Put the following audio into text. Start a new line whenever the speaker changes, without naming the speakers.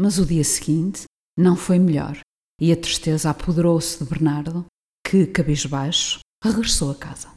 Mas o dia seguinte não foi melhor e a tristeza apoderou-se de Bernardo, que, cabisbaixo, regressou a casa.